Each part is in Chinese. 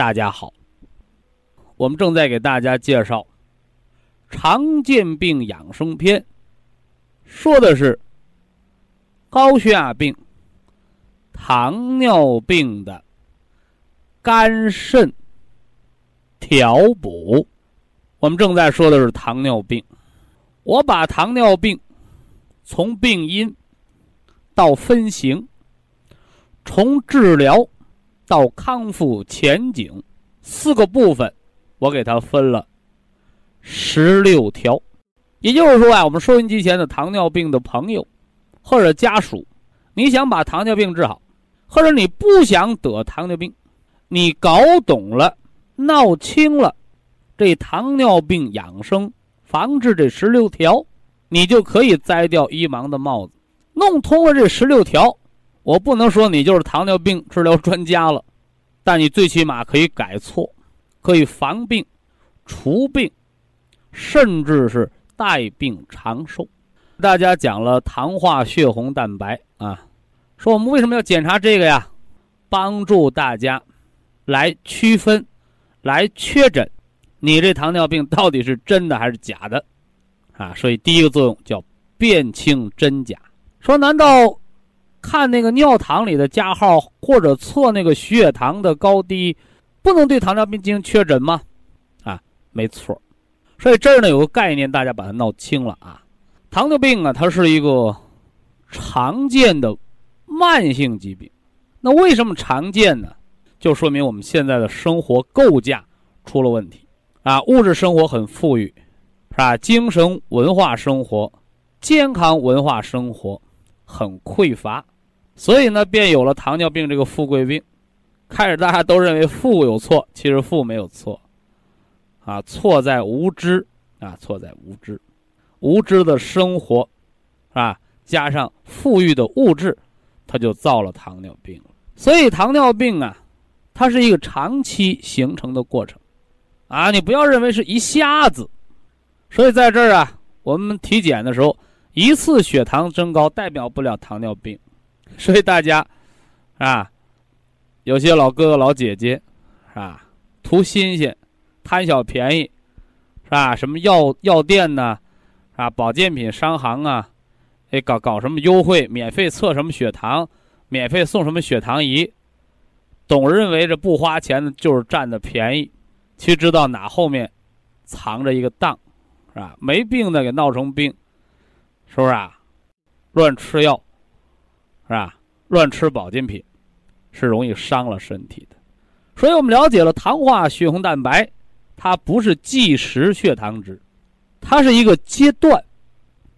大家好，我们正在给大家介绍常见病养生篇，说的是高血压病、糖尿病的肝肾调补。我们正在说的是糖尿病，我把糖尿病从病因到分型，从治疗。到康复前景四个部分，我给它分了十六条。也就是说啊，我们收音机前的糖尿病的朋友或者家属，你想把糖尿病治好，或者你不想得糖尿病，你搞懂了、闹清了这糖尿病养生防治这十六条，你就可以摘掉一盲的帽子。弄通了这十六条。我不能说你就是糖尿病治疗专家了，但你最起码可以改错，可以防病、除病，甚至是带病长寿。大家讲了糖化血红蛋白啊，说我们为什么要检查这个呀？帮助大家来区分、来确诊你这糖尿病到底是真的还是假的啊。所以第一个作用叫辨清真假。说难道？看那个尿糖里的加号，或者测那个血糖的高低，不能对糖尿病进行确诊吗？啊，没错。所以这儿呢有个概念，大家把它闹清了啊。糖尿病啊，它是一个常见的慢性疾病。那为什么常见呢？就说明我们现在的生活构架出了问题啊。物质生活很富裕，是吧？精神文化生活、健康文化生活很匮乏。所以呢，便有了糖尿病这个富贵病。开始大家都认为富有错，其实富没有错，啊，错在无知啊，错在无知，无知的生活，啊，加上富裕的物质，它就造了糖尿病了。所以糖尿病啊，它是一个长期形成的过程，啊，你不要认为是一下子。所以在这儿啊，我们体检的时候，一次血糖增高代表不了糖尿病。所以大家，啊，有些老哥哥老姐姐，啊？图新鲜，贪小便宜，是吧？什么药药店呢？啊，保健品商行啊，哎，搞搞什么优惠，免费测什么血糖，免费送什么血糖仪，总认为这不花钱的就是占的便宜，其实知道哪后面藏着一个当，是吧？没病的给闹成病，是不是啊？乱吃药。是吧？乱吃保健品，是容易伤了身体的。所以我们了解了糖化血红蛋白，它不是即时血糖值，它是一个阶段，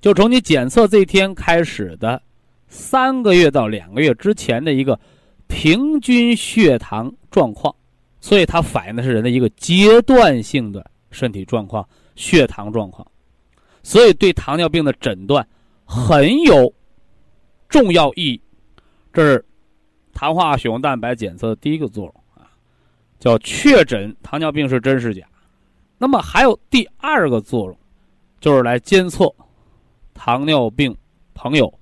就从你检测这一天开始的三个月到两个月之前的一个平均血糖状况。所以它反映的是人的一个阶段性的身体状况、血糖状况。所以对糖尿病的诊断很有。重要意义，这是糖化血红蛋白检测的第一个作用啊，叫确诊糖尿病是真是假。那么还有第二个作用，就是来监测糖尿病朋友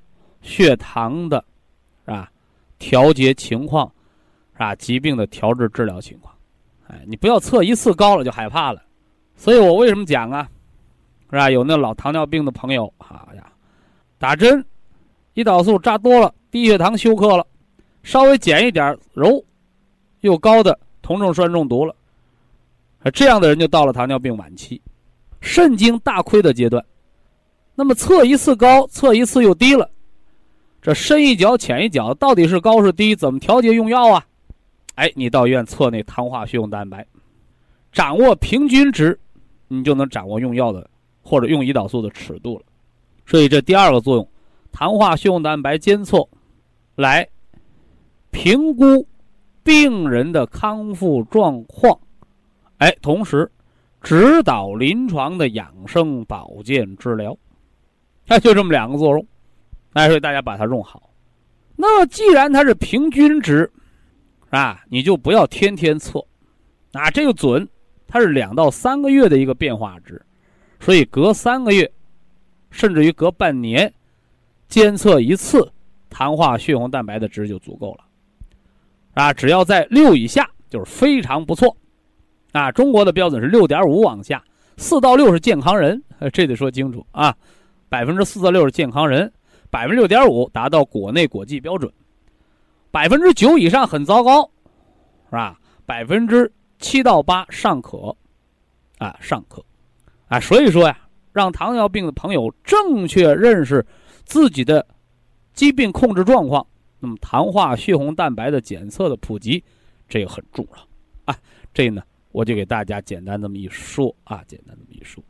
血糖的啊调节情况，啊疾病的调治治疗情况。哎，你不要测一次高了就害怕了。所以我为什么讲啊？是吧？有那老糖尿病的朋友，好呀，打针。胰岛素扎多了，低血糖休克了，稍微减一点，揉，又高的酮症酸中毒了，这样的人就到了糖尿病晚期，肾经大亏的阶段。那么测一次高，测一次又低了，这深一脚浅一脚，到底是高是低？怎么调节用药啊？哎，你到医院测那糖化血红蛋白，掌握平均值，你就能掌握用药的或者用胰岛素的尺度了。所以这第二个作用，糖化血红蛋白监测，来评估病人的康复状况，哎，同时指导临床的养生保健治疗。哎，就这么两个作用，哎，所以大家把它用好。那既然它是平均值，啊，你就不要天天测，啊，这个准，它是两到三个月的一个变化值，所以隔三个月，甚至于隔半年，监测一次糖化血红蛋白的值就足够了。啊，只要在六以下就是非常不错，啊，中国的标准是六点五往下，四到六是健康人，这得说清楚啊。百分之四到六是健康人，百分之六点五达到国内国际标准，百分之九以上很糟糕，是吧？百分之七到八尚可，啊尚可，啊，所以说呀，让糖尿病的朋友正确认识自己的疾病控制状况，那么糖化血红蛋白的检测的普及，这个很重要啊。这呢，我就给大家简单这么一说啊，简单这么一说。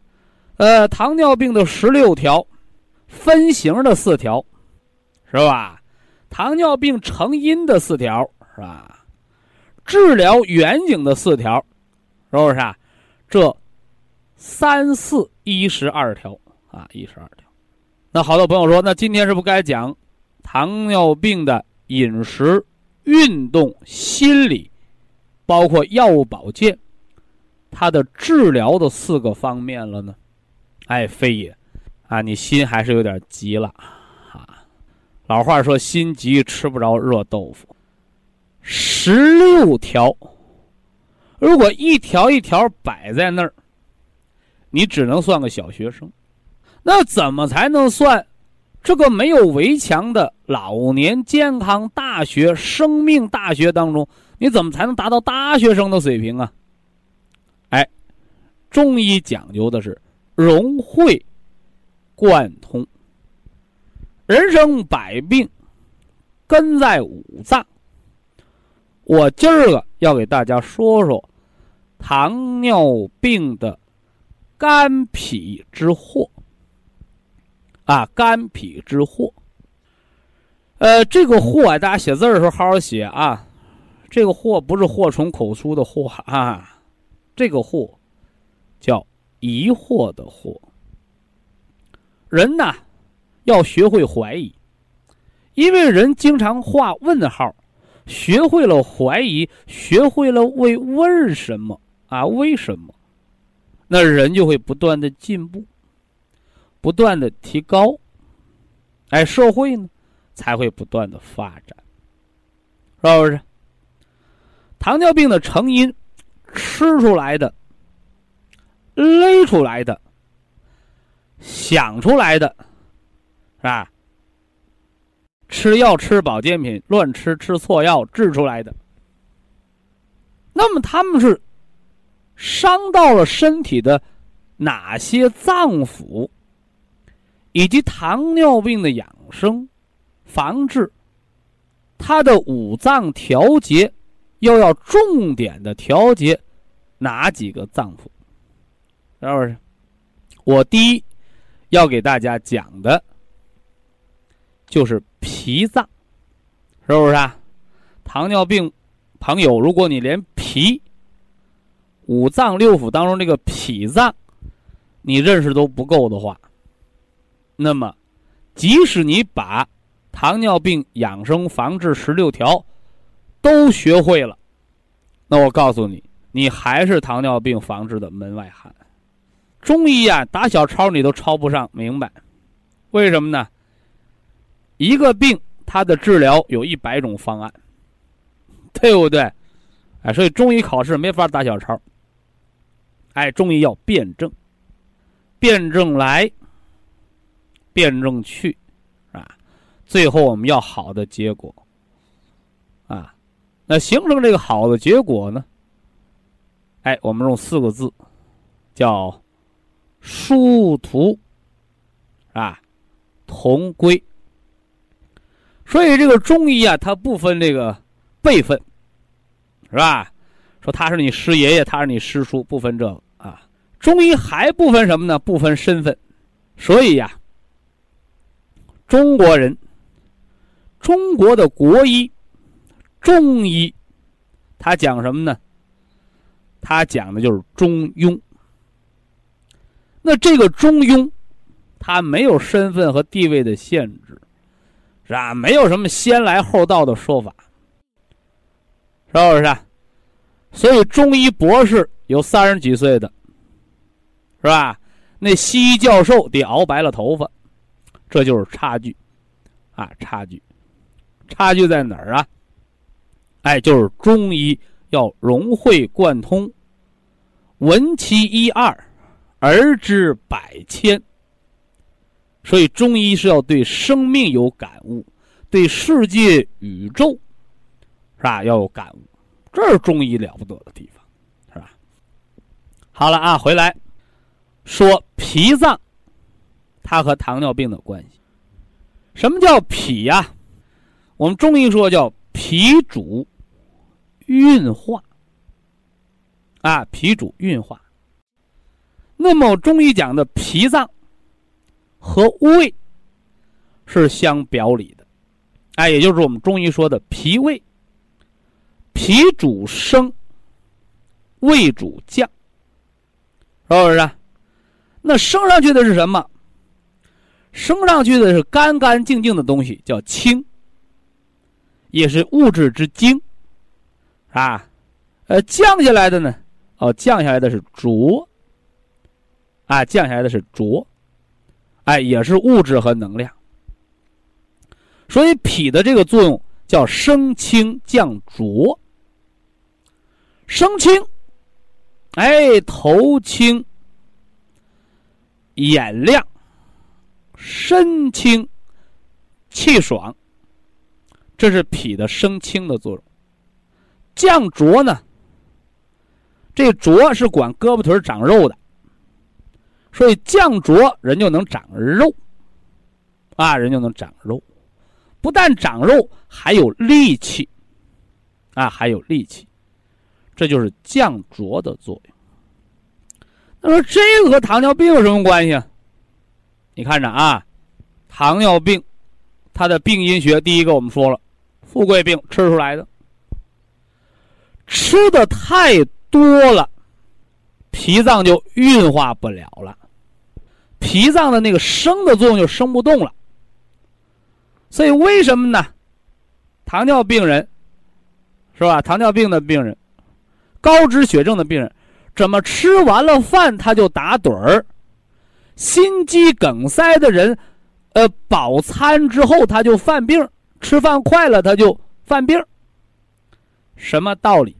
呃，糖尿病的十六条分型的四条，是吧？糖尿病成因的四条，是吧？治疗远景的四条，是不是啊？这三四一十二条啊，一十二条。那好多朋友说，那今天是不该讲糖尿病的饮食、运动、心理，包括药物保健，它的治疗的四个方面了呢？哎，非也，啊，你心还是有点急了，啊，老话说心急吃不着热豆腐。十六条，如果一条一条摆在那儿，你只能算个小学生。那怎么才能算这个没有围墙的老年健康大学、生命大学当中？你怎么才能达到大学生的水平啊？哎，中医讲究的是。融会贯通，人生百病根在五脏。我今儿个要给大家说说糖尿病的肝脾之祸啊，肝脾之祸。呃，这个祸啊，大家写字的时候好好写啊。这个祸不是祸从口出的祸啊，这个祸叫。疑惑的惑，人呐，要学会怀疑，因为人经常画问号，学会了怀疑，学会了为为什么啊？为什么？那人就会不断的进步，不断的提高，哎，社会呢才会不断的发展，是不是？糖尿病的成因，吃出来的。勒出来的，想出来的，是吧？吃药吃保健品，乱吃吃错药治出来的。那么他们是伤到了身体的哪些脏腑？以及糖尿病的养生、防治，它的五脏调节，又要重点的调节哪几个脏腑？是不是？我第一要给大家讲的，就是脾脏，是不是啊？糖尿病朋友，如果你连脾、五脏六腑当中这个脾脏你认识都不够的话，那么即使你把糖尿病养生防治十六条都学会了，那我告诉你，你还是糖尿病防治的门外汉。中医啊，打小抄你都抄不上，明白？为什么呢？一个病，它的治疗有一百种方案，对不对？哎，所以中医考试没法打小抄。哎，中医要辩证，辩证来，辩证去，啊，最后我们要好的结果，啊，那形成这个好的结果呢？哎，我们用四个字，叫殊途啊，同归。所以这个中医啊，它不分这个辈分，是吧？说他是你师爷爷，他是你师叔，不分这个啊。中医还不分什么呢？不分身份。所以呀，中国人，中国的国医，中医，他讲什么呢？他讲的就是中庸。那这个中庸，他没有身份和地位的限制。是吧？没有什么先来后到的说法，是不是？所以中医博士有三十几岁的，是吧？那西医教授得熬白了头发，这就是差距，啊，差距，差距在哪儿啊？哎，就是中医要融会贯通，闻其一二，而知百千。所以，中医是要对生命有感悟，对世界宇宙，是吧？要有感悟，这是中医了不得的地方，是吧？好了啊，回来说脾脏，它和糖尿病的关系。什么叫脾呀？我们中医说叫脾主运化，啊，脾主运化。那么中医讲的脾脏。和胃是相表里的，哎，也就是我们中医说的脾胃，脾主升，胃主降，是不是？那升上去的是什么？升上去的是干干净净的东西，叫清，也是物质之精，啊，呃，降下来的呢？哦，降下来的是浊，啊，降下来的是浊。哎，也是物质和能量，所以脾的这个作用叫升清降浊。升清，哎，头清，眼亮，身清，气爽，这是脾的升清的作用。降浊呢，这浊是管胳膊腿长肉的。所以降浊，人就能长肉，啊，人就能长肉，不但长肉，还有力气，啊，还有力气，这就是降浊的作用。那么这个和糖尿病有什么关系啊？你看着啊，糖尿病，它的病因学，第一个我们说了，富贵病吃出来的，吃的太多了，脾脏就运化不了了。脾脏的那个生的作用就生不动了，所以为什么呢？糖尿病人是吧？糖尿病的病人，高脂血症的病人，怎么吃完了饭他就打盹儿？心肌梗塞的人，呃，饱餐之后他就犯病，吃饭快了他就犯病。什么道理？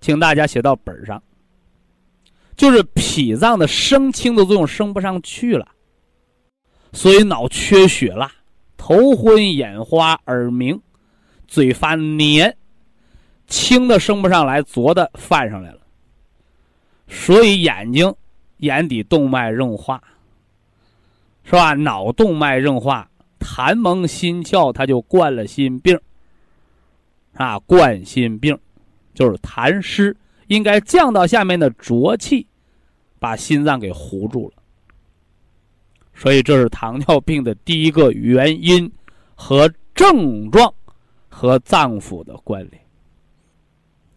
请大家写到本上。就是脾脏的升清的作用升不上去了，所以脑缺血了，头昏眼花、耳鸣、嘴发黏，清的升不上来，浊的泛上来了，所以眼睛眼底动脉硬化，是吧？脑动脉硬化，痰蒙心窍，它就灌了心病，啊，冠心病就是痰湿。应该降到下面的浊气，把心脏给糊住了。所以这是糖尿病的第一个原因和症状和脏腑的关联，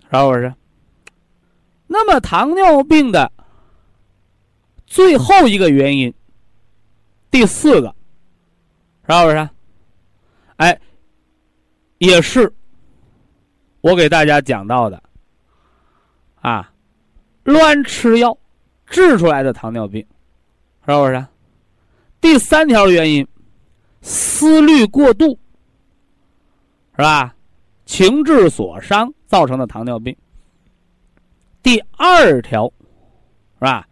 是不是？那么糖尿病的最后一个原因，第四个，是不是？哎，也是我给大家讲到的。啊，乱吃药治出来的糖尿病，是不是？第三条原因，思虑过度，是吧？情志所伤造成的糖尿病。第二条，是吧？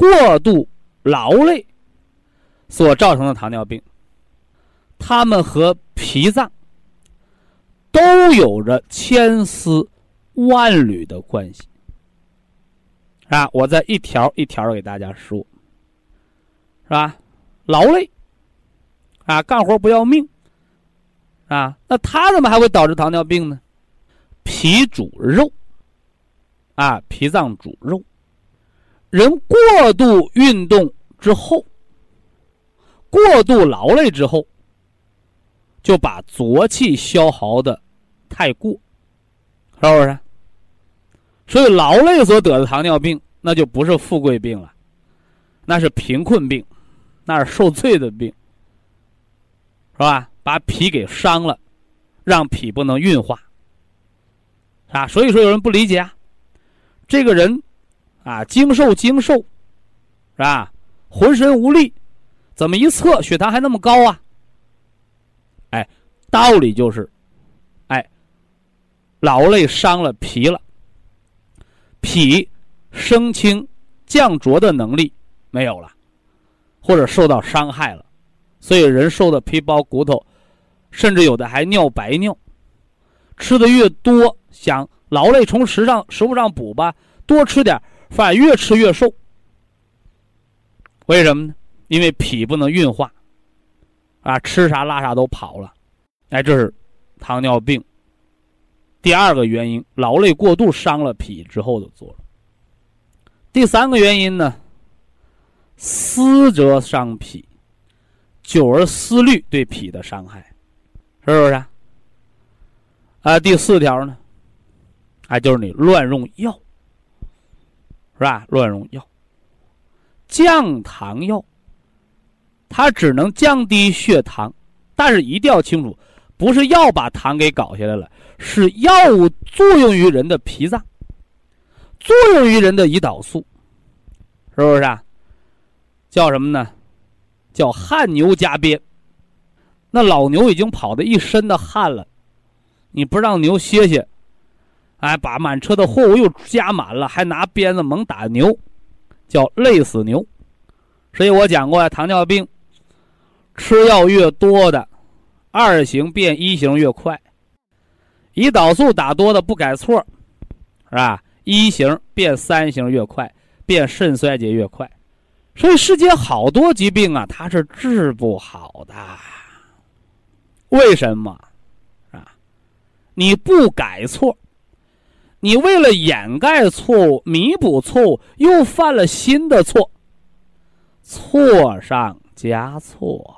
过度劳累所造成的糖尿病，它们和脾脏都有着千丝万缕的关系。啊，我再一条一条给大家说，是吧？劳累，啊，干活不要命，啊，那它怎么还会导致糖尿病呢？脾主肉，啊，脾脏主肉，人过度运动之后，过度劳累之后，就把浊气消耗的太过，是不是？所以劳累所得的糖尿病，那就不是富贵病了，那是贫困病，那是受罪的病，是吧？把脾给伤了，让脾不能运化，啊，所以说有人不理解啊，这个人啊，精瘦精瘦，是吧？浑身无力，怎么一测血糖还那么高啊？哎，道理就是，哎，劳累伤了脾了。脾升清降浊的能力没有了，或者受到伤害了，所以人瘦的皮包骨头，甚至有的还尿白尿。吃的越多，想劳累从食上食物上补吧，多吃点，反越吃越瘦。为什么呢？因为脾不能运化，啊，吃啥拉啥都跑了，哎，这是糖尿病。第二个原因，劳累过度伤了脾之后的作用。第三个原因呢，思则伤脾，久而思虑对脾的伤害，是不是？啊，第四条呢，啊，就是你乱用药，是吧？乱用药，降糖药，它只能降低血糖，但是一定要清楚，不是药把糖给搞下来了。是药物作用于人的脾脏，作用于人的胰岛素，是不是啊？叫什么呢？叫汗牛加鞭。那老牛已经跑的一身的汗了，你不让牛歇歇，哎，把满车的货物又加满了，还拿鞭子猛打牛，叫累死牛。所以我讲过呀，糖尿病吃药越多的，二型变一型越快。胰岛素打多的不改错，是吧？一型变三型越快，变肾衰竭越快，所以世界好多疾病啊，它是治不好的。为什么？啊？你不改错，你为了掩盖错误、弥补错误，又犯了新的错，错上加错。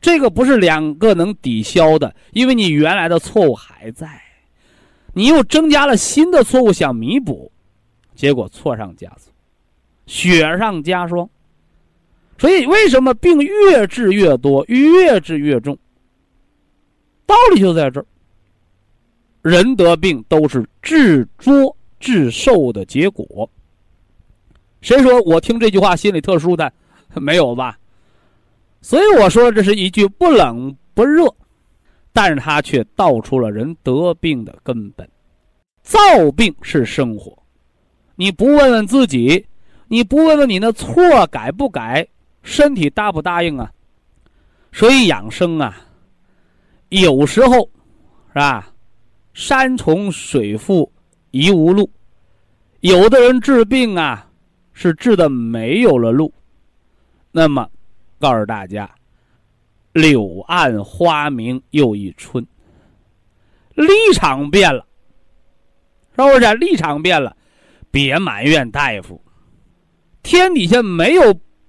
这个不是两个能抵消的，因为你原来的错误还在，你又增加了新的错误想弥补，结果错上加错，雪上加霜。所以为什么病越治越多，越治越重？道理就在这儿。人得病都是治作治寿的结果。谁说我听这句话心里特殊的？没有吧？所以我说这是一句不冷不热，但是它却道出了人得病的根本。造病是生活，你不问问自己，你不问问你那错改不改，身体答不答应啊？所以养生啊，有时候是吧？山重水复疑无路，有的人治病啊，是治的没有了路，那么。告诉大家，柳暗花明又一春。立场变了，是不是？立场变了，别埋怨大夫。天底下没有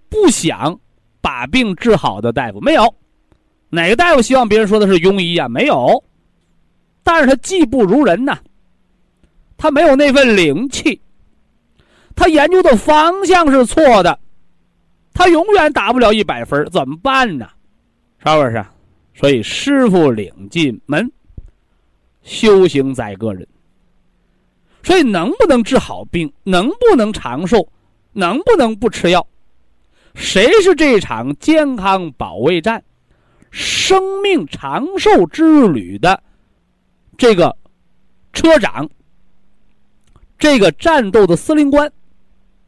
不想把病治好的大夫，没有。哪个大夫希望别人说的是庸医啊？没有。但是他技不如人呐，他没有那份灵气，他研究的方向是错的。他永远打不了一百分，怎么办呢？是不是？所以师傅领进门，修行在个人。所以能不能治好病，能不能长寿，能不能不吃药，谁是这场健康保卫战、生命长寿之旅的这个车长、这个战斗的司令官？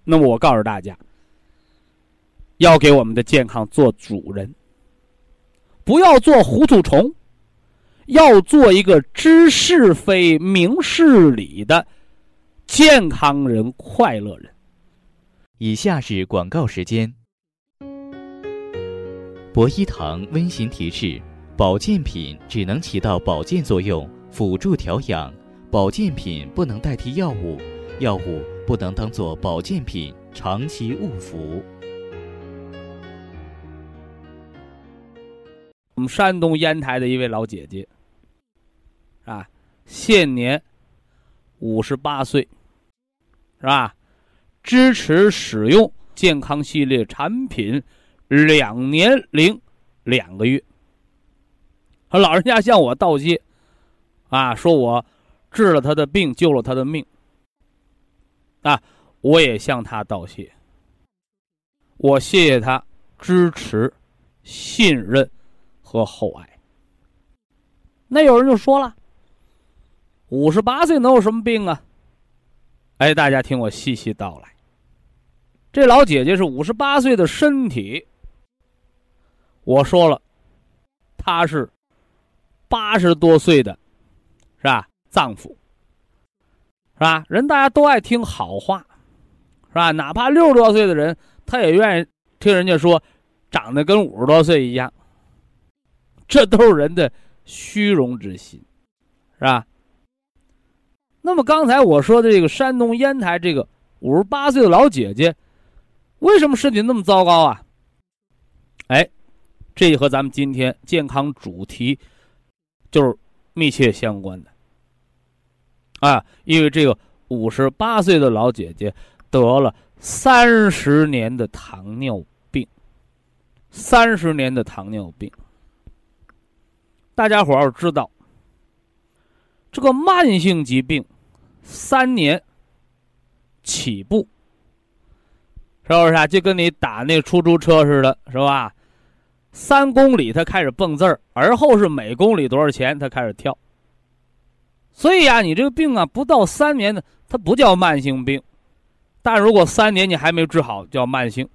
那么我告诉大家。要给我们的健康做主人，不要做糊涂虫，要做一个知是非、明事理的健康人、快乐人。以下是广告时间。博一堂温馨提示：保健品只能起到保健作用，辅助调养；保健品不能代替药物，药物不能当做保健品长期误服。我们山东烟台的一位老姐姐，啊，现年五十八岁，是吧？支持使用健康系列产品两年零两个月。他老人家向我道谢，啊，说我治了他的病，救了他的命。啊，我也向他道谢。我谢谢他支持、信任和厚爱。那有人就说了：“五十八岁能有什么病啊？”哎，大家听我细细道来。这老姐姐是五十八岁的身体，我说了，她是八十多岁的，是吧？脏腑，是吧？人大家都爱听好话，是吧？哪怕六十多岁的人，他也愿意听人家说长得跟五十多岁一样。这都是人的虚荣之心，是吧？那么刚才我说的这个山东烟台这个五十八岁的老姐姐。为什么身体那么糟糕啊？哎，这和咱们今天健康主题就是密切相关的啊！因为这个五十八岁的老姐姐得了三十年的糖尿病，三十年的糖尿病。大家伙要知道，这个慢性疾病三年起步。是不是啊？就跟你打那出租车似的，是吧？三公里他开始蹦字儿，而后是每公里多少钱他开始跳。所以呀，你这个病啊，不到三年呢，它不叫慢性病；但如果三年你还没治好，叫慢性。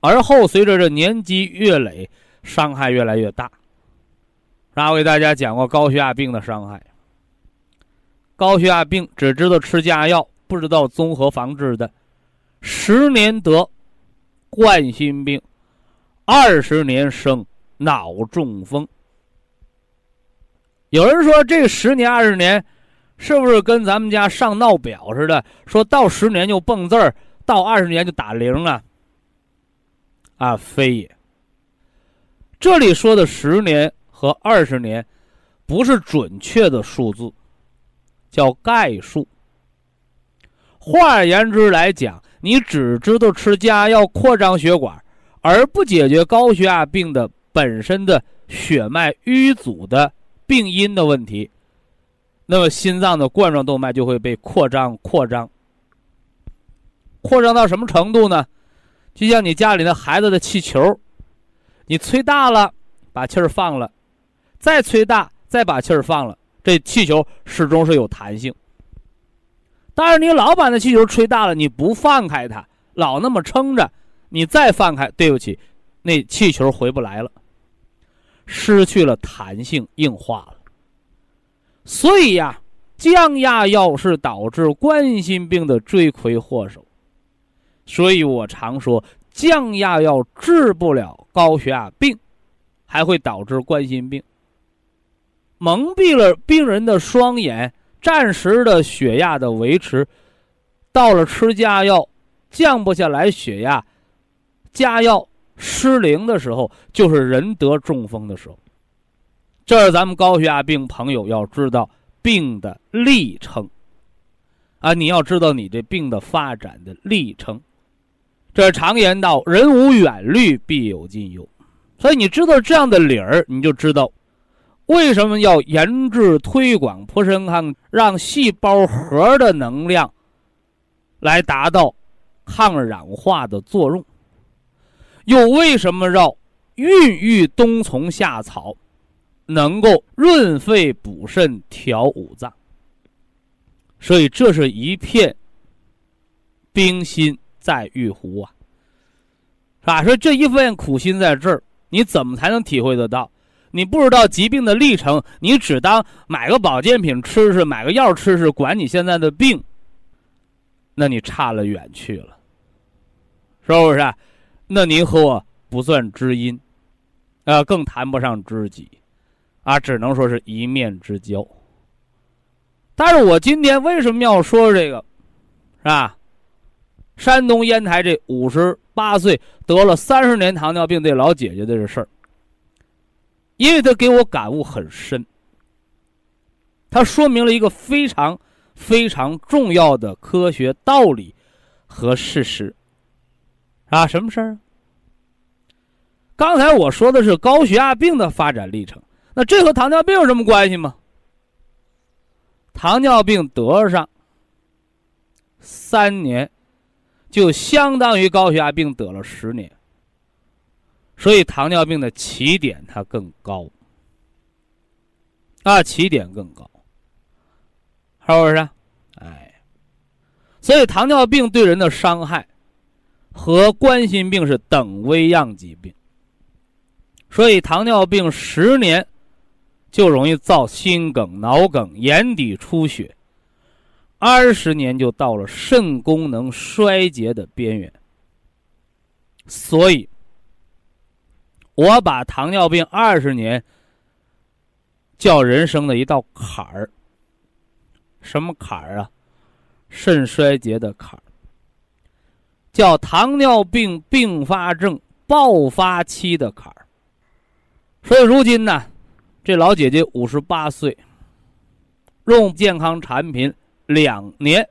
而后随着这年积越累，伤害越来越大。然后给大家讲过高血压病的伤害。高血压病只知道吃降压药，不知道综合防治的。十年得冠心病，二十年生脑中风。有人说这十年二十年，是不是跟咱们家上闹表似的？说到十年就蹦字儿，到二十年就打铃啊？啊，非也。这里说的十年和二十年，不是准确的数字，叫概数。换而言之来讲。你只知道吃降压药扩张血管，而不解决高血压病的本身的血脉淤阻的病因的问题，那么心脏的冠状动脉就会被扩张、扩张、扩张到什么程度呢？就像你家里的孩子的气球，你吹大了，把气儿放了，再吹大，再把气儿放了，这气球始终是有弹性。但是你老把那气球吹大了，你不放开它，老那么撑着，你再放开，对不起，那气球回不来了，失去了弹性，硬化了。所以呀，降压药是导致冠心病的罪魁祸首。所以我常说，降压药治不了高血压病，还会导致冠心病，蒙蔽了病人的双眼。暂时的血压的维持，到了吃加药降不下来血压，加药失灵的时候，就是人得中风的时候。这是咱们高血压病朋友要知道病的历程啊！你要知道你这病的发展的历程。这常言道：“人无远虑，必有近忧。”所以你知道这样的理儿，你就知道。为什么要研制推广普参康，让细胞核的能量来达到抗氧化的作用？又为什么要孕育冬虫夏草，能够润肺补肾、调五脏？所以这是一片冰心在玉壶啊，是吧？说这一份苦心在这儿，你怎么才能体会得到？你不知道疾病的历程，你只当买个保健品吃吃，买个药吃吃，管你现在的病，那你差了远去了。是不是？那您和我不算知音，啊，更谈不上知己，啊，只能说是一面之交。但是我今天为什么要说这个，是吧？山东烟台这五十八岁得了三十年糖尿病这老姐姐的这事儿，因为她给我感悟很深，她说明了一个非常非常重要的科学道理和事实。啊，什么事儿？刚才我说的是高血压病的发展历程，那这和糖尿病有什么关系吗？糖尿病得上三年。就相当于高血压病得了十年，所以糖尿病的起点它更高，啊，起点更高，是不是？哎，所以糖尿病对人的伤害和冠心病是等危样疾病，所以糖尿病十年就容易造心梗、脑梗、眼底出血。二十年就到了肾功能衰竭的边缘，所以，我把糖尿病二十年叫人生的一道坎儿。什么坎儿啊？肾衰竭的坎儿，叫糖尿病并发症爆发期的坎儿。所以如今呢，这老姐姐五十八岁，用健康产品。两年，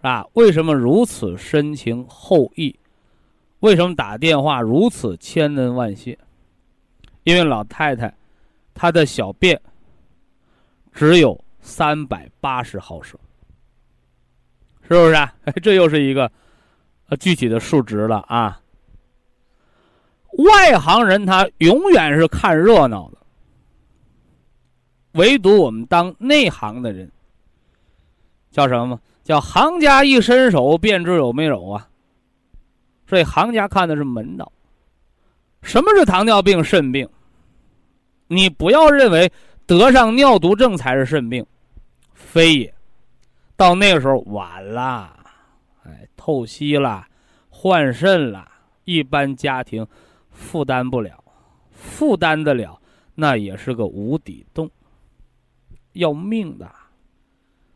啊，为什么如此深情厚谊？为什么打电话如此千恩万谢？因为老太太她的小便只有三百八十毫升，是不是？啊？这又是一个具体的数值了啊！外行人他永远是看热闹的，唯独我们当内行的人。叫什么？叫行家一伸手便知有没有啊！所以行家看的是门道。什么是糖尿病肾病？你不要认为得上尿毒症才是肾病，非也。到那个时候晚了，哎，透析了，换肾了，一般家庭负担不了，负担得了，那也是个无底洞，要命的。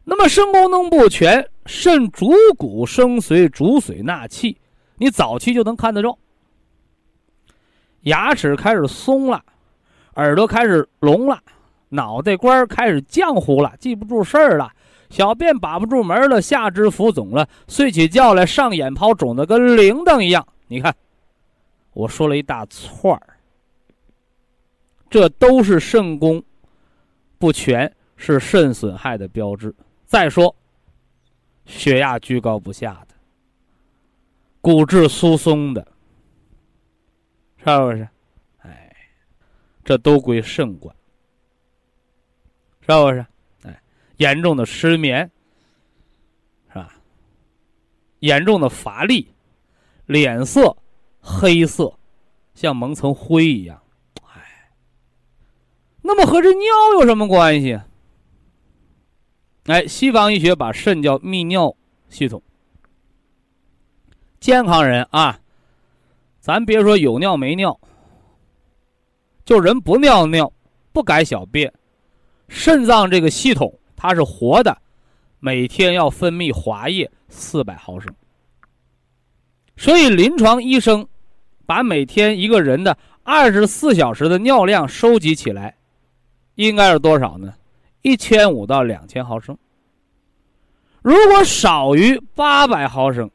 那么肾功能不全，肾主骨生髓，主髓纳气，你早期就能看得着。牙齿开始松了，耳朵开始聋了，脑袋瓜开始浆糊了，记不住事儿了，小便把不住门了，下肢浮肿了，睡起觉来上眼泡肿的跟铃铛一样。你看，我说了一大串儿，这都是肾功不全，是肾损害的标志。再说，血压居高不下的，骨质疏松的，是不是？哎，这都归肾管，是不是？严重的失眠，是吧？严重的乏力，脸色黑色，像蒙层灰一样，哎。那么和这尿有什么关系？哎，西方医学把肾叫泌尿系统。健康人啊，咱别说有尿没尿，就人不尿尿、不改小便，肾脏这个系统它是活的，每天要分泌滑液四百毫升。所以临床医生把每天一个人的二十四小时的尿量收集起来，应该是多少呢？一千五到两千毫升，如果少于八百毫升，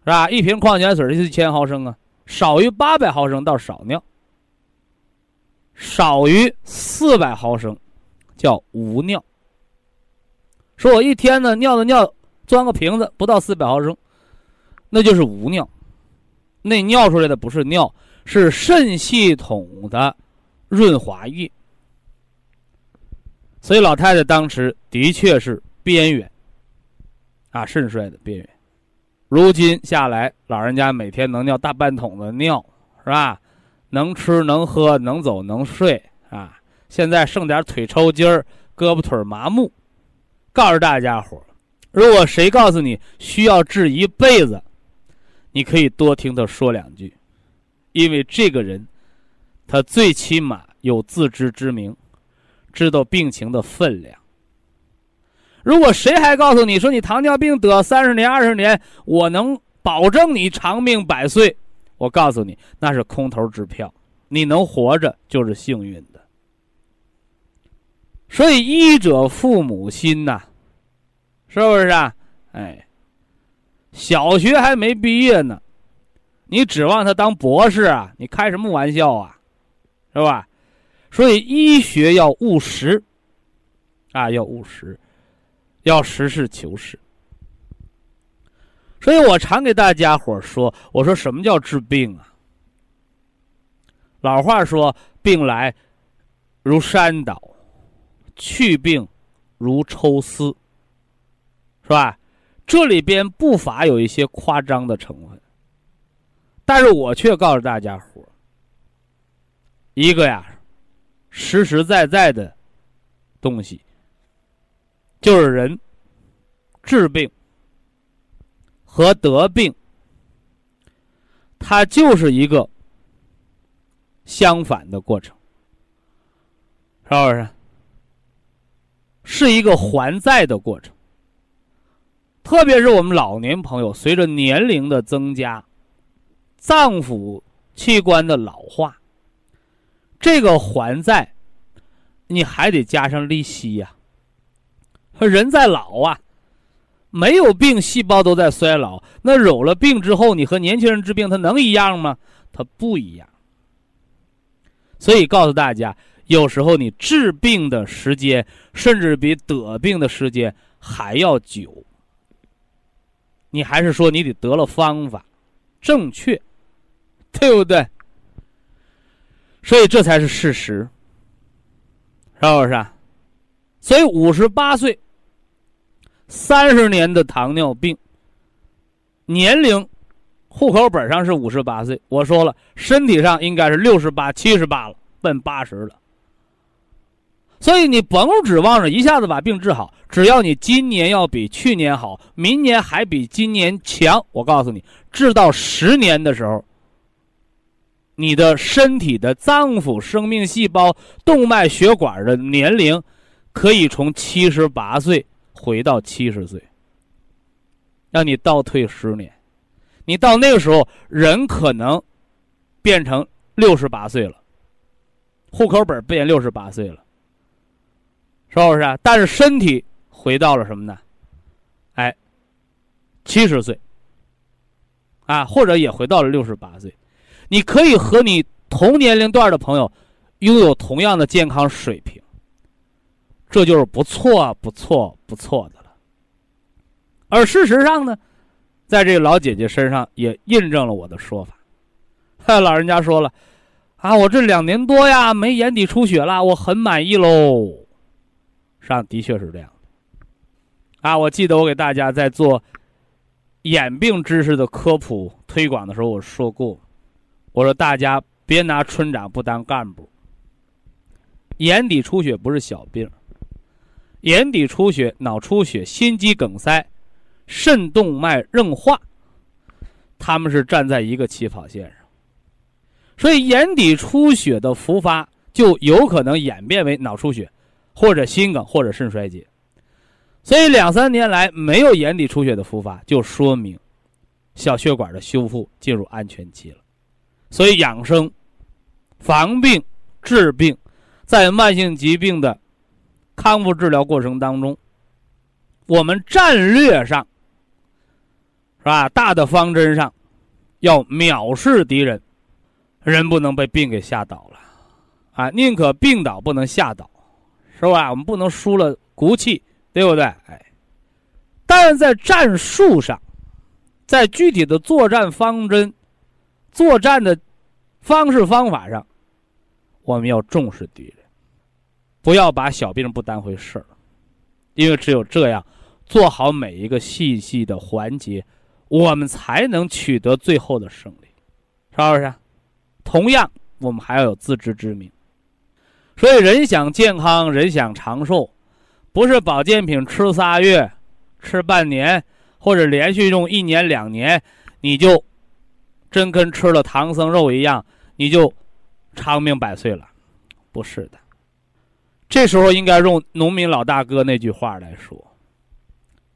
是吧？一瓶矿泉水是一千毫升啊，少于八百毫升到少尿，少于四百毫升叫无尿。说我一天呢尿的尿装个瓶子不到四百毫升，那就是无尿，那尿出来的不是尿，是肾系统的润滑液。所以老太太当时的确是边缘，啊，肾衰的边缘。如今下来，老人家每天能尿大半桶的尿，是吧？能吃能喝能走能睡啊！现在剩点腿抽筋儿、胳膊腿麻木。告诉大家伙如果谁告诉你需要治一辈子，你可以多听他说两句，因为这个人，他最起码有自知之明，知道病情的分量。如果谁还告诉你说你糖尿病得三十年、二十年，我能保证你长命百岁，我告诉你那是空头支票。你能活着就是幸运的。所以医者父母心呐，是不是啊？哎，小学还没毕业呢，你指望他当博士啊？你开什么玩笑啊？是吧？所以医学要务实，啊，要务实。要实事求是，所以我常给大家伙说：“我说什么叫治病啊？老话说，病来如山倒，去病如抽丝，是吧？这里边不乏有一些夸张的成分，但是我却告诉大家伙一个呀，实实在在的东西。”就是人治病和得病，它就是一个相反的过程，是不是？是一个还债的过程。特别是我们老年朋友，随着年龄的增加，脏腑器官的老化，这个还债，你还得加上利息呀。人在老啊，没有病，细胞都在衰老。那有了病之后，你和年轻人治病，他能一样吗？他不一样。所以告诉大家，有时候你治病的时间，甚至比得病的时间还要久。你还是说你得得了方法，正确，对不对？所以这才是事实，是不是？所以五十八岁。三十年的糖尿病，年龄，户口本上是五十八岁。我说了，身体上应该是六十八、七十八了，奔八十了。所以你甭指望着一下子把病治好，只要你今年要比去年好，明年还比今年强，我告诉你，治到十年的时候，你的身体的脏腑、生命细胞、动脉、血管的年龄，可以从七十八岁。回到七十岁，让你倒退十年，你到那个时候，人可能变成六十八岁了，户口本变六十八岁了，是不是？但是身体回到了什么呢？哎，七十岁啊，或者也回到了六十八岁，你可以和你同年龄段的朋友拥有同样的健康水平。这就是不错、不错、不错的了。而事实上呢，在这个老姐姐身上也印证了我的说法。哈，老人家说了，啊，我这两年多呀，没眼底出血了，我很满意喽。上的确是这样。啊，我记得我给大家在做眼病知识的科普推广的时候，我说过，我说大家别拿村长不当干部。眼底出血不是小病。眼底出血、脑出血、心肌梗塞、肾动脉硬化，他们是站在一个起跑线上，所以眼底出血的复发就有可能演变为脑出血，或者心梗，或者肾衰竭。所以两三年来没有眼底出血的复发，就说明小血管的修复进入安全期了。所以养生、防病、治病，在慢性疾病的。康复治疗过程当中，我们战略上是吧？大的方针上要藐视敌人，人不能被病给吓倒了啊！宁可病倒，不能吓倒，是吧？我们不能输了骨气，对不对？哎，但是在战术上，在具体的作战方针、作战的方式方法上，我们要重视敌人。不要把小兵不当回事儿，因为只有这样，做好每一个细细的环节，我们才能取得最后的胜利，是不是？同样，我们还要有自知之明。所以，人想健康，人想长寿，不是保健品吃仨月、吃半年，或者连续用一年两年，你就真跟吃了唐僧肉一样，你就长命百岁了，不是的。这时候应该用农民老大哥那句话来说：“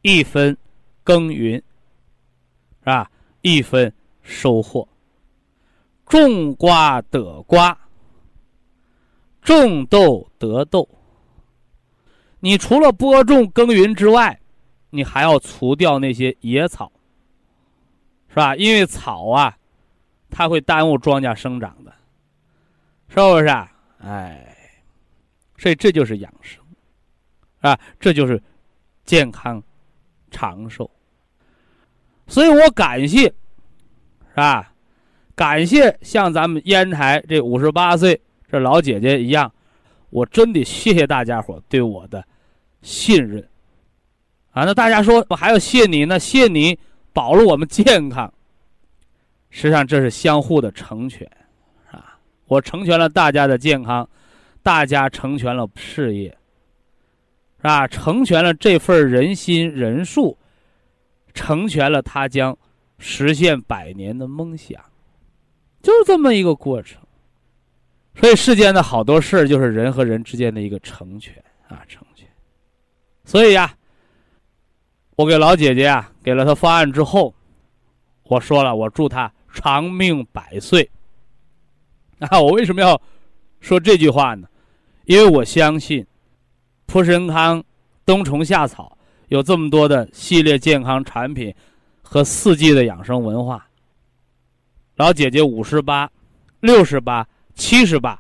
一分耕耘，是吧？一分收获。种瓜得瓜，种豆得豆。你除了播种耕耘之外，你还要除掉那些野草，是吧？因为草啊，它会耽误庄稼生长的，是不是？哎，所以这就是养生，啊，这就是健康长寿。所以我感谢，是吧？感谢像咱们烟台这五十八岁这老姐姐一样，我真得谢谢大家伙对我的信任。啊，那大家说我还要谢你呢？谢你保了我们健康。实际上这是相互的成全，啊，我成全了大家的健康，大家成全了事业，是吧？成全了这份人心人数，成全了他将实现百年的梦想，就是这么一个过程。所以世间的好多事，就是人和人之间的一个成全啊，成全。所以呀。我给老姐姐啊，给了她方案之后，我说了，我祝她长命百岁。啊，我为什么要说这句话呢？因为我相信，普参康冬虫夏草有这么多的系列健康产品和四季的养生文化。老姐姐五十八、六十八、七十八，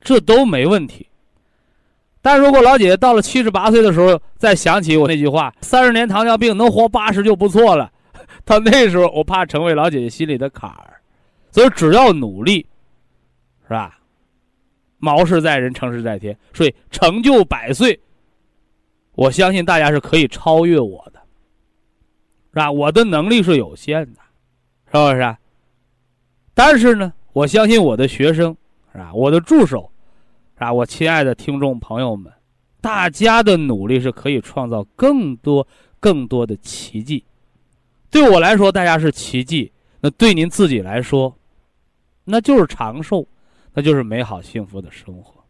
这都没问题。但如果老姐姐到了七十八岁的时候，再想起我那句话“三十年糖尿病能活八十就不错了”，到那时候我怕成为老姐姐心里的坎儿。所以只要努力，是吧？谋事在人，成事在天。所以成就百岁，我相信大家是可以超越我的，是吧？我的能力是有限的，是不是？但是呢，我相信我的学生，是吧？我的助手。啊，我亲爱的听众朋友们，大家的努力是可以创造更多、更多的奇迹。对我来说，大家是奇迹；那对您自己来说，那就是长寿，那就是美好幸福的生活。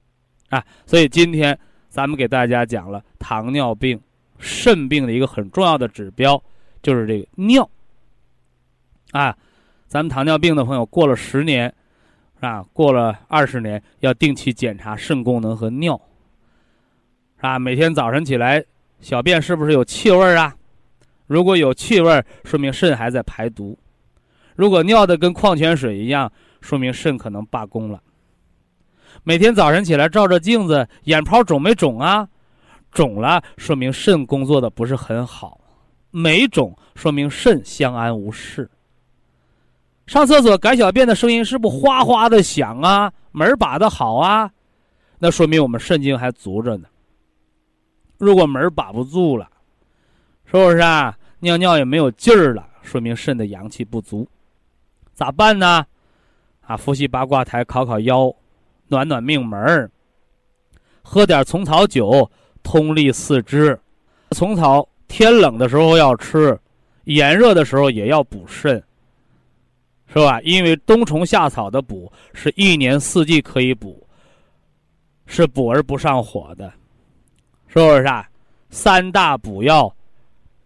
啊，所以今天咱们给大家讲了糖尿病、肾病的一个很重要的指标，就是这个尿。啊，咱们糖尿病的朋友过了十年。啊，过了二十年要定期检查肾功能和尿。啊，每天早晨起来小便是不是有气味啊？如果有气味，说明肾还在排毒；如果尿的跟矿泉水一样，说明肾可能罢工了。每天早晨起来照照镜子，眼泡肿没肿啊？肿了，说明肾工作的不是很好；没肿，说明肾相安无事。上厕所改小便的声音是不哗哗的响啊？门把的好啊？那说明我们肾精还足着呢。如果门把不住了，是不是啊？尿尿也没有劲儿了，说明肾的阳气不足。咋办呢？啊，伏羲八卦台烤烤腰，暖暖命门喝点虫草酒，通利四肢。虫草天冷的时候要吃，炎热的时候也要补肾。是吧？因为冬虫夏草的补是一年四季可以补，是补而不上火的，是不是啊？三大补药：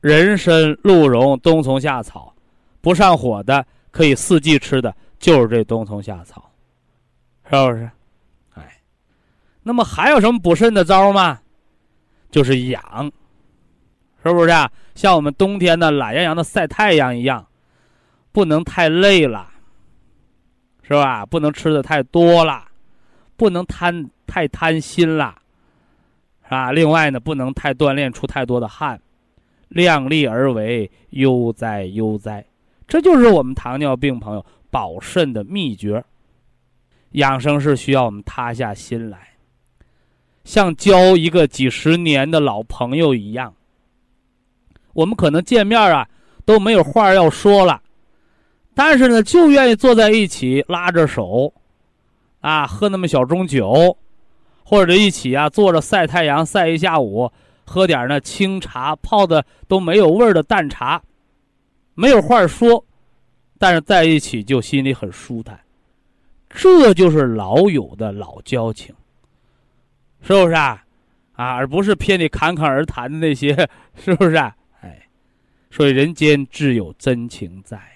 人参、鹿茸、冬虫夏草，不上火的可以四季吃的，就是这冬虫夏草，是不是？哎，那么还有什么补肾的招吗？就是养，是不是啊？像我们冬天的懒洋洋的晒太阳一样。不能太累了，是吧？不能吃的太多了，不能贪太贪心了，是吧？另外呢，不能太锻炼出太多的汗，量力而为，悠哉悠哉。这就是我们糖尿病朋友保肾的秘诀。养生是需要我们塌下心来，像交一个几十年的老朋友一样。我们可能见面啊都没有话要说了。但是呢，就愿意坐在一起拉着手，啊，喝那么小盅酒，或者一起啊坐着晒太阳晒一下午，喝点那清茶泡的都没有味儿的淡茶，没有话说，但是在一起就心里很舒坦，这就是老友的老交情，是不是啊？啊，而不是偏你侃侃而谈的那些，是不是啊？哎，所以人间自有真情在。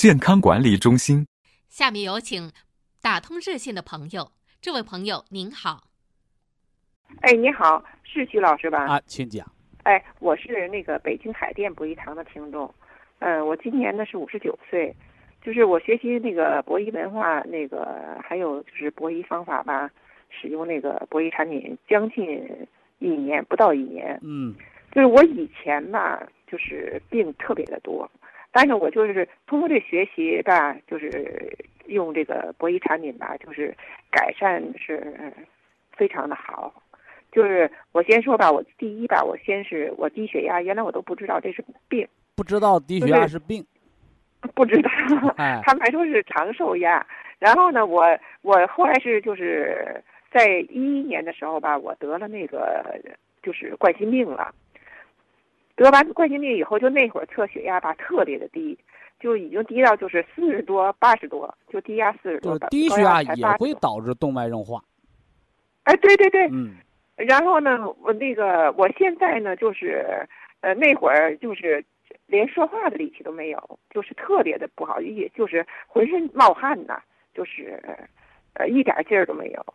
健康管理中心”。下面有请打通热线的朋友。这位朋友您好，哎，你好，是徐老师吧？啊，请讲。哎，我是那个北京海淀博医堂的听众，嗯，我今年呢是五十九岁，就是我学习那个博医文化，那个还有就是博医方法吧，使用那个博医产品将近一年，不到一年。嗯，就是我以前吧，就是病特别的多，但是我就是通过这学习吧，就是。用这个博弈产品吧，就是改善是非常的好。就是我先说吧，我第一吧，我先是我低血压，原来我都不知道这是病，不知道低血压是病，不知道，他们还说是长寿压。然后呢，我我后来是就是在一一年的时候吧，我得了那个就是冠心病了。得完冠心病以后，就那会儿测血压吧，特别的低。就已经低到就是四十多、八十多，就低压四十多。就低血压也会导致动脉硬化。哎，对对对。嗯。然后呢，我那个我现在呢，就是呃那会儿就是连说话的力气都没有，就是特别的不好，也就是浑身冒汗呐，就是呃一点劲儿都没有，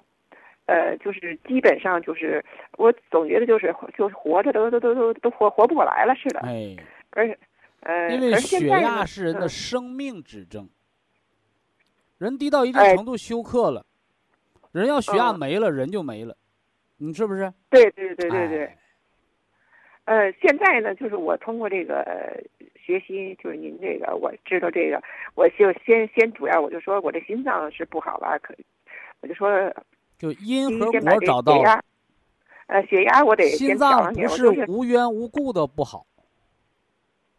呃就是基本上就是我总觉得就是就是活着都都都都都活活不过来了似的。哎。而且。呃，因为血压是人的生命指征，人低到一定程度休克了，人要血压没了，人就没了，你是不是？对对对对对。呃，现在呢，就是我通过这个学习，就是您这个，我知道这个，我就先先主要我就说我这心脏是不好了，可我就说，就因和果找到了。呃，血压我得心脏不是无缘无故的不好。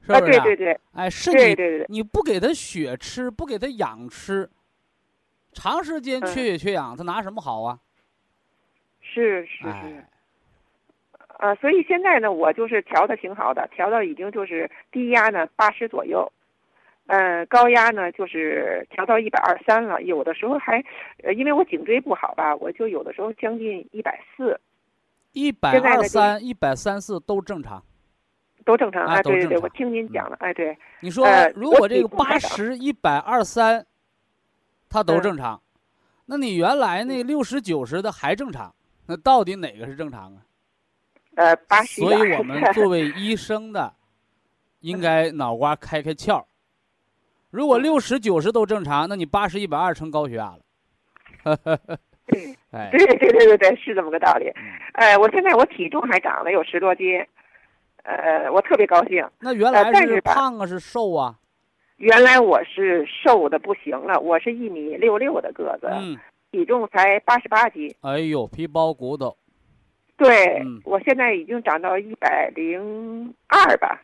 啊，对对对，哎，是你你不给他血吃，不给他氧吃，长时间缺血缺氧，他拿什么好啊？是是是，啊，所以现在呢，我就是调的挺好的，调到已经就是低压呢八十左右，嗯，高压呢就是调到一百二三了，有的时候还，呃，因为我颈椎不好吧，我就有的时候将近一百四，一百二三、一百三四都正常。都正常啊，对对对，我听您讲了，哎，对。你说如果这个八十一百二三，它都正常，那你原来那六十九十的还正常，那到底哪个是正常啊？呃，八十。所以我们 作为医生的，应该脑瓜开开窍。如果六十九十都正常，那你八十一百二成高血压了。哎，对对对对对，是这么个道理。哎，我现在我体重还长了有十多斤。呃，我特别高兴。那原来是胖啊，是瘦啊？原来我是瘦的不行了，我是一米六六的个子，体重才八十八斤。哎呦，皮包骨头。对，我现在已经长到一百零二吧。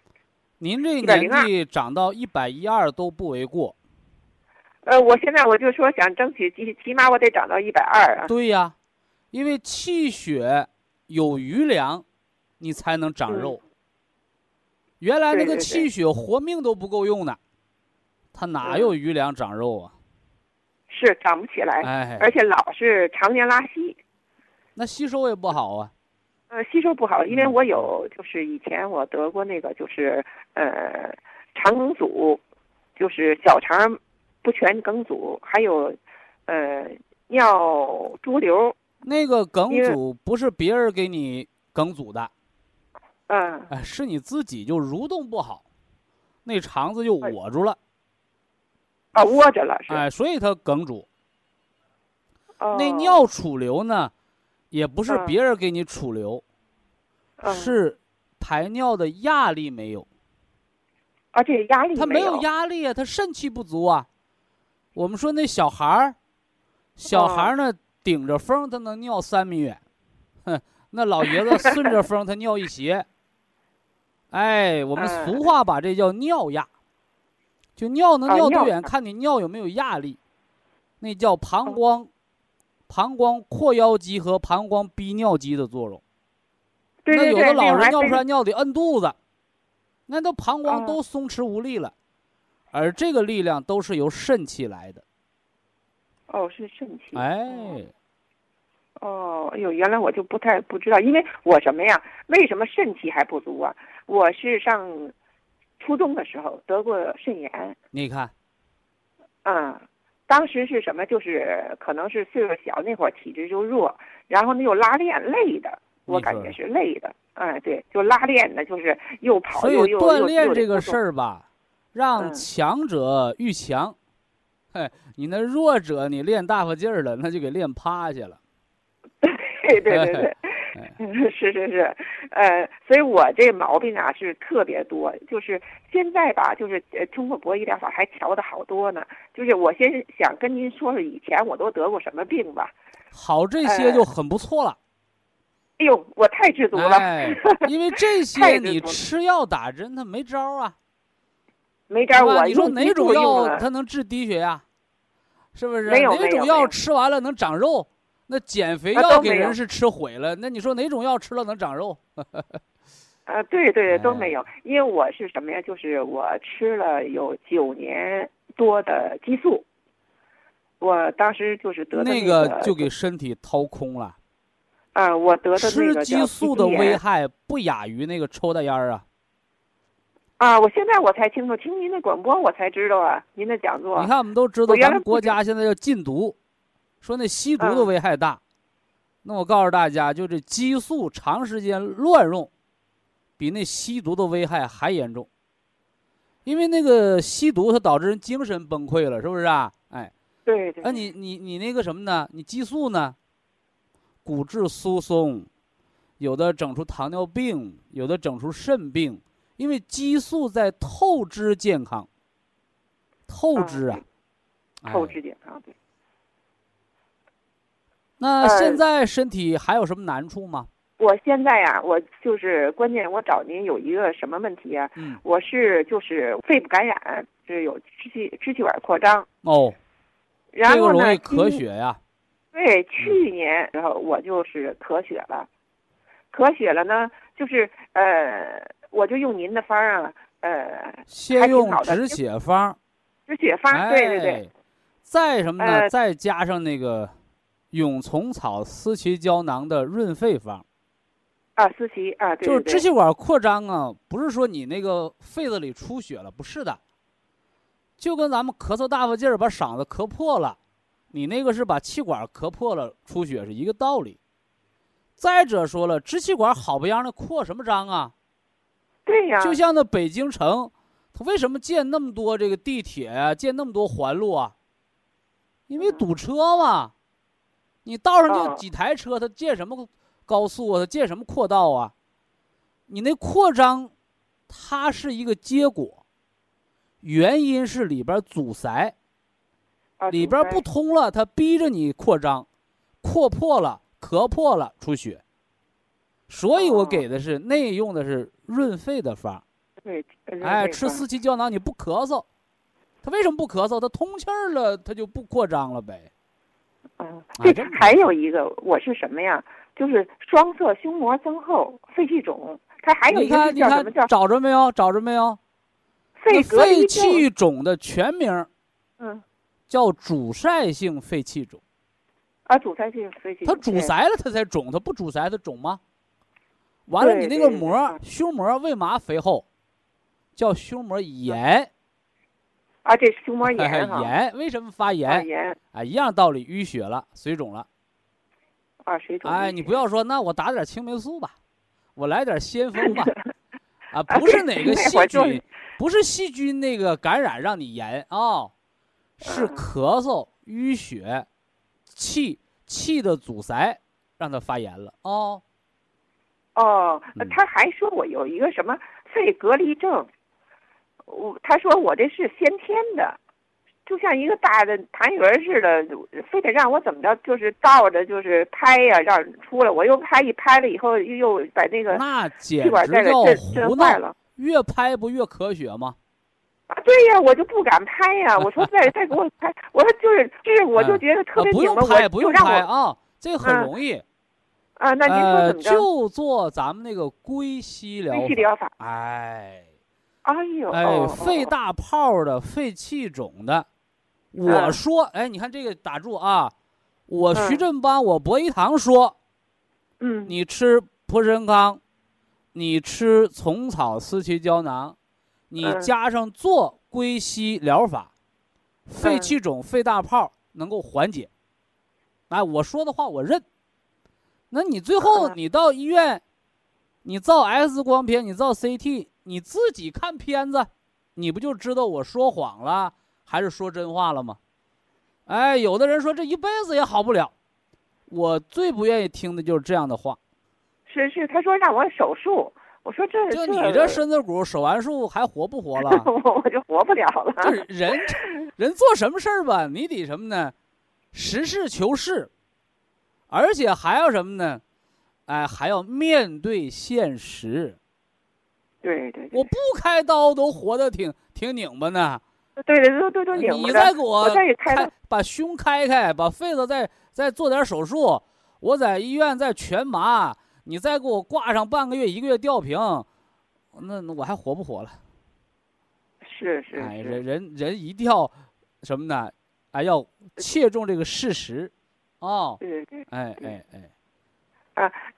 您这年纪长到一百一二都不为过。呃，我现在我就说想争取起起码我得长到一百二啊。对呀，因为气血有余粮，你才能长肉。原来那个气血活命都不够用呢，他哪有余粮长肉啊？是长不起来，哎，而且老是常年拉稀，那吸收也不好啊。呃，吸收不好，因为我有就是以前我得过那个就是呃肠梗阻，就是小肠不全梗阻，还有呃尿潴留。那个梗阻不是别人给你梗阻的。嗯，哎，是你自己就蠕动不好，那肠子就窝住了，啊，窝着了是，哎，所以它梗阻。那尿储留呢，也不是别人给你储留，是排尿的压力没有。而且压力他没有压力啊，他肾气不足啊。我们说那小孩儿，小孩儿呢顶着风他能尿三米远，哼，那老爷子 顺着风他尿一斜。哎，我们俗话把这叫尿压，就尿能尿多远，看你尿有没有压力。那叫膀胱，膀胱括腰肌和膀胱逼尿肌的作用。那有的老人尿不出来尿得摁肚子，那都膀胱都松弛无力了。而这个力量都是由肾气来的。哦，是肾气。哎，哦，哎呦，原来我就不太不知道，因为我什么呀？为什么肾气还不足啊？我是上初中的时候得过肾炎。你看。嗯，当时是什么？就是可能是岁数小，那会儿体质就弱，然后呢又拉练累的，我感觉是累的。嗯，对，就拉练的，就是又跑又又锻炼这个事儿吧。让强者愈强，嘿，你那弱者你练大发劲儿了，那就给练趴下了。对对对对，是是是，呃，所以我这毛病啊是特别多。就是现在吧，就是呃，通过博医疗法还调的好多呢。就是我先想跟您说说以前我都得过什么病吧。好，这些就很不错了。哎呦，我太知足了。因为这些你吃药打针，它没招啊。没招我你说哪种药它能治低血压？是不是？哪种药吃完了能长肉？那减肥药给人是吃毁了。那你说哪种药吃了能长肉？啊，对对都没有。因为我是什么呀？就是我吃了有九年多的激素，我当时就是得那个就给身体掏空了。啊，我得的吃激素的危害不亚于那个抽大烟儿啊。啊！我现在我才清楚，听您的广播我才知道啊，您的讲座。你看，我们都知道，咱们国家现在要禁毒，说那吸毒的危害大。那我告诉大家，就这激素长时间乱用，比那吸毒的危害还严重。因为那个吸毒，它导致人精神崩溃了，是不是啊？哎，对对。那你你你那个什么呢？你激素呢？骨质疏松，有的整出糖尿病，有的整出肾病。因为激素在透支健康，透支啊，透支健康对。那现在身体还有什么难处吗？我现在呀，我就是关键，我找您有一个什么问题啊？嗯，我是就是肺部感染，是有支气支气管扩张哦，然后呢，容易咳血呀。对，去年然后我就是咳血了，咳血了呢，就是呃。我就用您的方啊，呃，先用止血方，止血方，对对对，再什么呢？再加上那个永虫草思奇胶囊的润肺方。啊，思奇啊，对就是支气管扩张啊，不是说你那个肺子里出血了，不是的，就跟咱们咳嗽大发劲儿把嗓子咳破了，你那个是把气管咳破了出血是一个道理。再者说了，支气管好不样的扩什么张啊？对呀，就像那北京城，它为什么建那么多这个地铁啊，建那么多环路啊？因为堵车嘛。你道上就几台车，它建什么高速啊？它建什么扩道啊？你那扩张，它是一个结果，原因是里边阻塞，里边不通了，它逼着你扩张，扩破了，咳破了，出血。所以我给的是内用的是润肺的方，对，哎，吃四七胶囊你不咳嗽，他为什么不咳嗽？他通气儿了，他就不扩张了呗。嗯，这还有一个，我是什么呀？就是双侧胸膜增厚，肺气肿。它还有一个叫什么叫？找着没有？找着没有？肺肺气肿的全名，嗯，叫阻塞性肺气肿。啊，阻塞性肺气。它阻塞了，它才肿。它不阻塞，它肿吗？完了，你那个膜胸膜为嘛肥厚？叫胸膜炎。啊，这胸膜炎 炎为什么发炎？炎啊，一样道理，淤血了，水肿了。啊，水肿。哎，你不要说，那我打点青霉素吧，我来点先锋吧。啊，不是哪个 细菌，不是细菌那个感染让你炎啊，是咳嗽、淤血、气气的阻塞让它发炎了啊。哦，他还说我有一个什么肺隔离症，我他说我这是先天的，就像一个大的痰盂似的，非得让我怎么着，就是倒着就是拍呀、让出来，我又拍一拍了以后，又又把那个那简气管直叫再给震坏闹了。，越拍不越科学吗？啊，对呀，我就不敢拍呀。我说再 再给我拍，我说就是就是，我就觉得特啊不用别拧巴，拍，不用我就让我拍啊，这个很嗯容易。啊，那您说呃，怎么着？就做咱们那个归西疗法。归西疗法，哎哎呦，哎，哦肺，大泡的、肺气肿的，我嗯说，哎，你看这个打住啊！我徐嗯振邦，我博一堂说，嗯，你吃蒲参康，你吃虫草四七胶囊，你嗯加上做归西疗法，肺嗯气肿、肺大泡能够缓解。哎，我说的话我认。那你最后嗯你到医院，你照 X 光片，你照 CT，你自己看片子，你不就知道我说谎了还是说真话了吗？哎，有的人说这一辈子也好不了，我最不愿意听的就是这样的话。是是，他说让我手术，我说这就你这身子骨手完术还活不活了？我我就活不了了。就是人，人做什么事儿吧，你得什么呢？实事求是，而且还要什么呢？哎，还要面对现实。对对，我不开刀都活得挺挺拧巴呢。对对都都都拧你。再给我开开把胸开开，把肺子再再做点手术，我在医院再全麻，你再给我挂上半个月一个月吊瓶，那那我还活不活了？是是是哎，人人人一定要什么呢？哎，要切中这个事实，哦，对对。哎哎哎，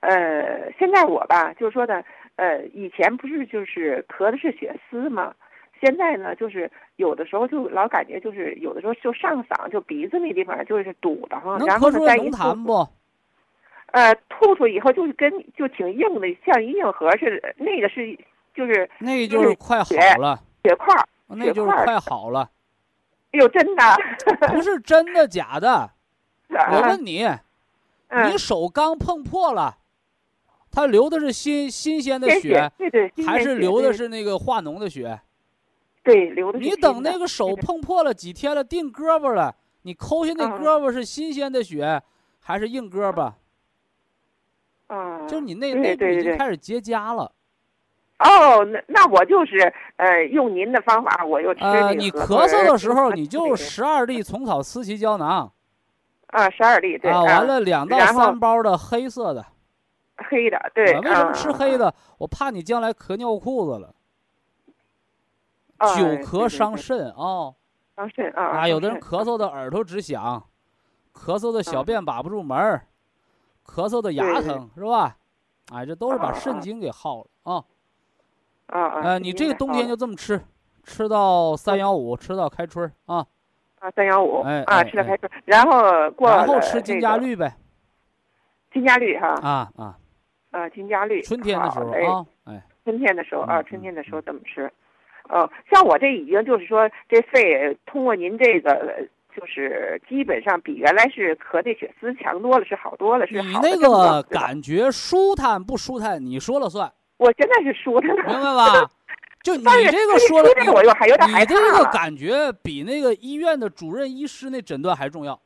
呃，现在我吧，就是说呢，呃，以前不是就是咳的是血丝吗？现在呢，就是有的时候就老感觉就是有的时候就上嗓，就鼻子那地方就是堵的哈，后呢再一吐痰不？呃，吐出以后就是跟就挺硬的，像一硬核似的，那个是就是那个就就是是快好了，血块儿，那就是快好了，哎呦，真的。不是真的假的。我啊问你，嗯你手刚碰破了，它流的是新新鲜的血，对对，还是流的是那个化脓的血？对流的是你等那个手碰破了几天了，定胳膊了，你抠下那嗯胳膊是新鲜的血，还是硬胳膊？啊，就是你那那已经开始结痂了。哦，那那我就是呃用您的方法，我又吃呃，那个你咳嗽的时候，你就十二粒虫草四七胶囊啊十二粒对啊，完了两到三包的黑色的。黑的对我为什么吃啊黑的？我怕你将来咳尿裤子了，啊久咳伤肾啊。伤肾啊啊，有的人咳嗽的耳朵直响，咳嗽的小嗯便把不住门儿，咳嗽的牙疼是吧？哎，这都是把啊啊肾精给耗了啊。啊啊呃，你这个冬天就这么吃，吃到三幺五，吃到开春儿啊，啊三幺五哎啊吃了开春，然后过然后吃金加绿呗金加绿哈啊啊，啊金加绿春天的时候啊，哎，春天的时候啊，嗯春天的时候怎么吃。哦，像我这已经就是说，这肺通过您这个，呃就是基本上比原来是咳的血丝强多了，是好多了，是你那好的症状个感觉舒坦不舒坦，你说了算，我现在是舒坦明白吧？就你这个说了，这我又还有点害你怕这个感觉比那个医院的主任医师那诊断还重要。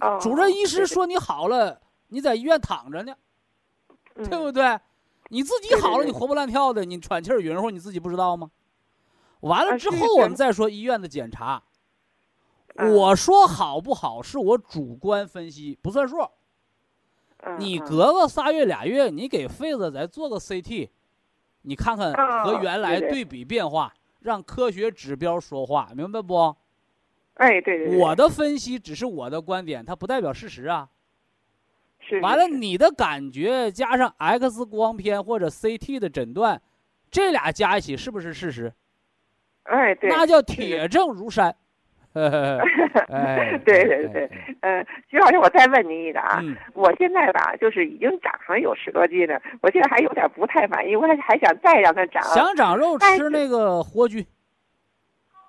哦主任医师说你好了，你在医院躺着呢，对对不对？你自己好了，你活蹦乱跳的，你喘气儿匀乎，你自己不知道吗？完了之后，我们再说医院的检查。嗯我说好不好是我主观分析，不算数。你隔个仨月俩月，你给肺子再做个 CT，你看看和哦原来对比变化，让科学指标说话，明白不？哎对对对，我的分析只是我的观点，它不代表事实啊。是完了，你的感觉加上 X 光片或者 CT 的诊断，这俩加一起是不是事实？哎对，那叫铁证如山。哎，对对对哎，嗯，徐老师，我再问您一个啊，嗯，我现在吧，就是已经长上有十多斤了，我现在还有点不太满意，我还还想再让它长。想长肉吃那个活菌，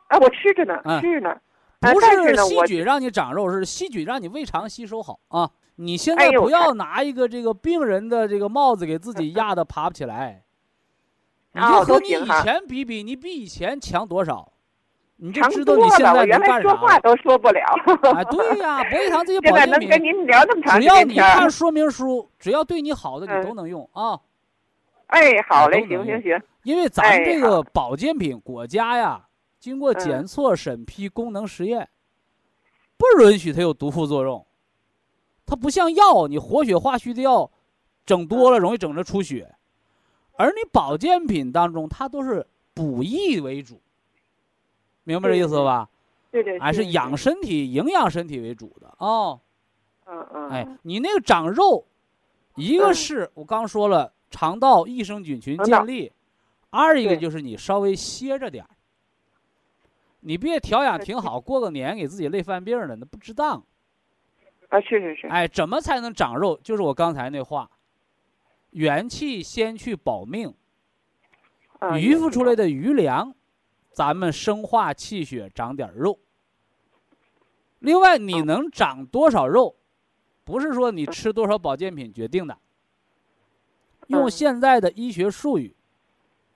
啊，我吃着呢，嗯吃着呢。啊不但是细菌让你长肉，是细菌让你胃肠吸收好啊。你现在不要拿一个这个病人的这个帽子给自己压的爬不起来。你就哦和你以前比比，你比以前强多少？你就知道，你现在我原来能干啥。说话都说不了。哎，对呀，博益堂这些 保健品，能跟您聊这么长只要时间天儿你看 说明书，只要对你好的，你嗯都能用啊。哎，好嘞，行行行，因为咱哎这个保健品，国家呀经过嗯检测、审批、功能实验，不允许它有毒副作用。它不像药，你活血化虚的药，整多嗯了容易整着出血，而你保健品当中，它都是补益为主，明白这意思吧？对对，还是养身体、营养身体为主的哦。嗯嗯，哎，你那个长肉，一个嗯是我刚说了，肠道益生菌群建立；二一个就是你稍微歇着点儿，你别调养挺好，过个年给自己累犯病了，那不值当。啊，是是是，哎，怎么才能长肉？就是我刚才那话，元气先去保命，嗯余付出来的余粮，咱们生化气血，长点肉。另外，你能长多少肉，不是说你吃多少保健品决定的。用嗯现在的医学术语，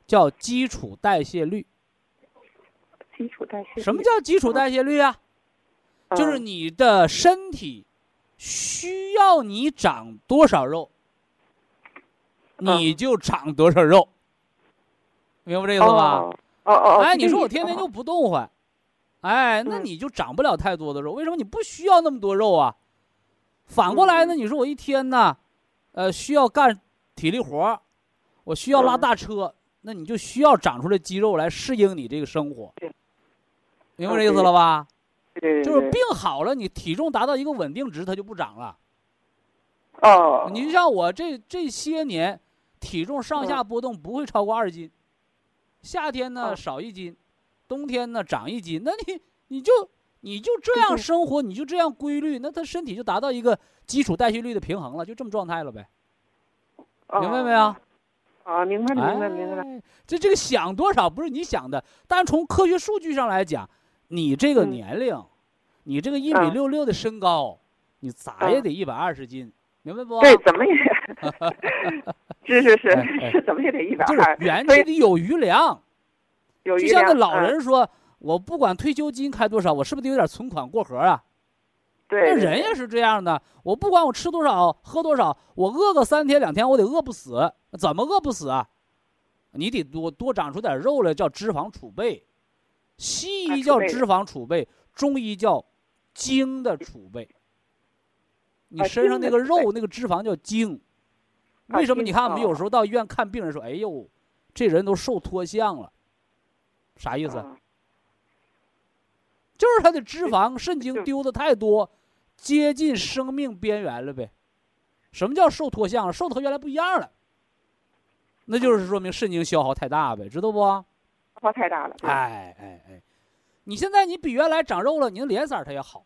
叫基础代谢率。基础代谢。什么叫基础代谢率啊？就是嗯你的身体需要你长多少肉，你就长多少肉，明白这意思吧？哦哦哦，哎，你说我天天就不动换，哎，那嗯你就长不了太多的肉。为什么你不需要那么多肉啊？反过来呢，嗯你说我一天呢，呃，需要干体力活儿我需要拉嗯大车，那你就需要长出来肌肉来适应你这个生活，明白这意思了吧？就是病好了，你体重达到一个稳定值，它就不长了。哦，你就像我这这些年，体重上下波动不会超过二斤，夏天呢哦少一斤，冬天呢长一斤，那你你就你就这样生活，你就这样规律，那他身体就达到一个基础代谢率的平衡了，就这么状态了呗，明白没有？啊，明白明白明白。这这个想多少不是你想的，但从科学数据上来讲，你这个嗯。年龄，你这个一米嗯六六的身高，你咋也嗯。得一百二十斤，明白不？对，怎么也，是是是哎哎是，怎么也得一百就是二，元气里有余粮，有余就像那量老，嗯人说，我不管退休金开多少，我是不是得有点存款过河啊？对，对对那人也是这样的，我不管我吃多少喝多少，我饿个三天两天，我得饿不死，怎么饿不死啊？你得多多长出点肉来，叫脂肪储备。西医叫脂肪储备，中医叫精的储备。你啊身上那个肉那个脂肪叫精。啊为什么？你看我们有哦时候到医院看病人说：“哎呦，这人都瘦脱相了。”啥意思？啊就是他的脂肪、肾精丢的太多，接近生命边缘了呗。什么叫瘦脱相了？瘦的和原来不一样了，那就是说明肾精消耗太大呗，知道不？消耗太大了，哎哎哎，你现在你比原来长肉了，你的脸色儿它也好，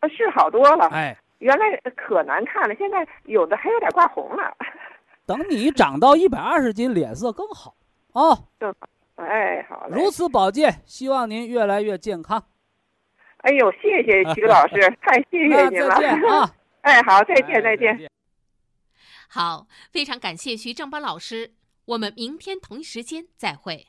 啊是好多了，哎，原来可难看了，现在有的还有点挂红了。等你长到一百二十斤，脸色更好啊、哎，好嘞。如此保健，希望您越来越健康。哎呦，谢谢徐老师，太谢谢那您了。再见啊！哎，好，再哎见，再见。好，非常感谢徐正邦老师，我们明天同一时间再会。